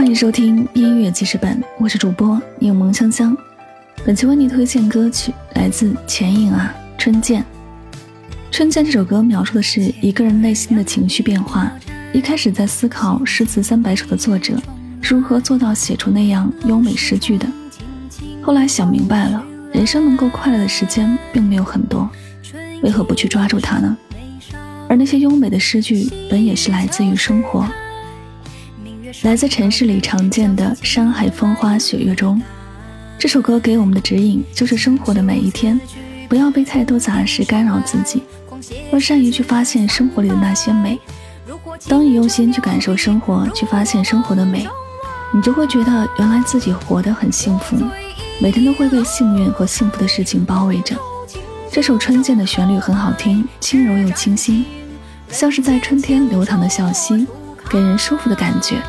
欢迎收听音乐记事本，我是主播柠檬香香。本期为你推荐歌曲来自钱颖啊，《春见》。《春见》这首歌描述的是一个人内心的情绪变化。一开始在思考诗词三百首的作者如何做到写出那样优美诗句的，后来想明白了，人生能够快乐的时间并没有很多，为何不去抓住它呢？而那些优美的诗句本也是来自于生活。来自城市里常见的山海风花雪月中，这首歌给我们的指引就是生活的每一天，不要被太多杂事干扰自己，要善于去发现生活里的那些美。当你用心去感受生活，去发现生活的美，你就会觉得原来自己活得很幸福，每天都会被幸运和幸福的事情包围着。这首《春见》的旋律很好听，轻柔又清新，像是在春天流淌的小溪，给人舒服的感觉。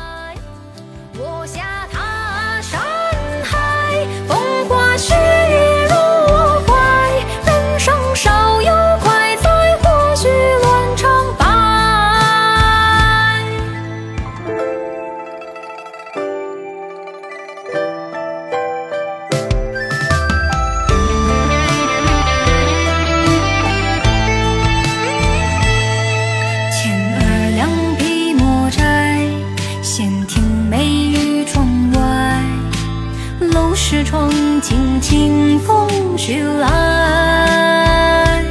是窗轻轻风徐来，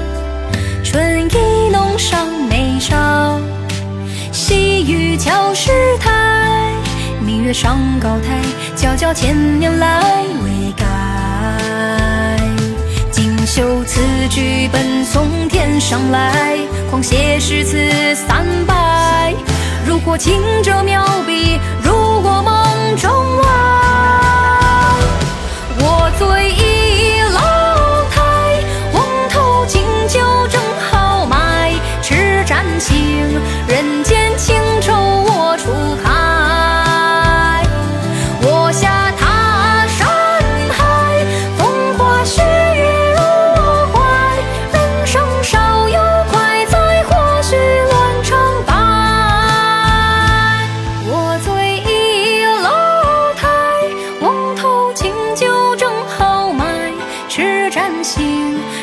春意浓上眉梢，细雨敲石台，明月上高台，皎皎千年来未改。锦绣词句本从天上来，狂写诗词三百，如获清者妙笔。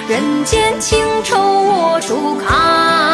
人间情仇，我初开。